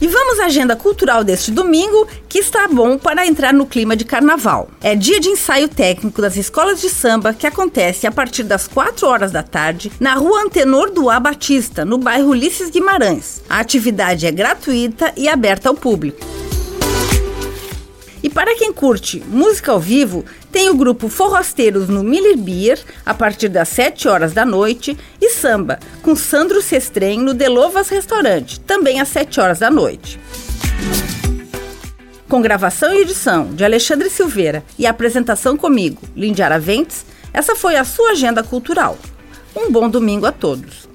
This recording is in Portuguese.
E vamos à agenda cultural deste domingo, que está bom para entrar no clima de carnaval. É dia de ensaio técnico das escolas de samba que acontece a partir das 4 horas da tarde na rua Antenor do A Batista, no bairro Ulisses Guimarães. A atividade é gratuita e aberta ao público. E para quem curte música ao vivo, tem o grupo Forrosteiros no Miller Beer, a partir das 7 horas da noite, e samba, com Sandro Sestrem no Delovas Restaurante, também às 7 horas da noite. Com gravação e edição de Alexandre Silveira e apresentação comigo, Lindy Araventes, essa foi a sua agenda cultural. Um bom domingo a todos.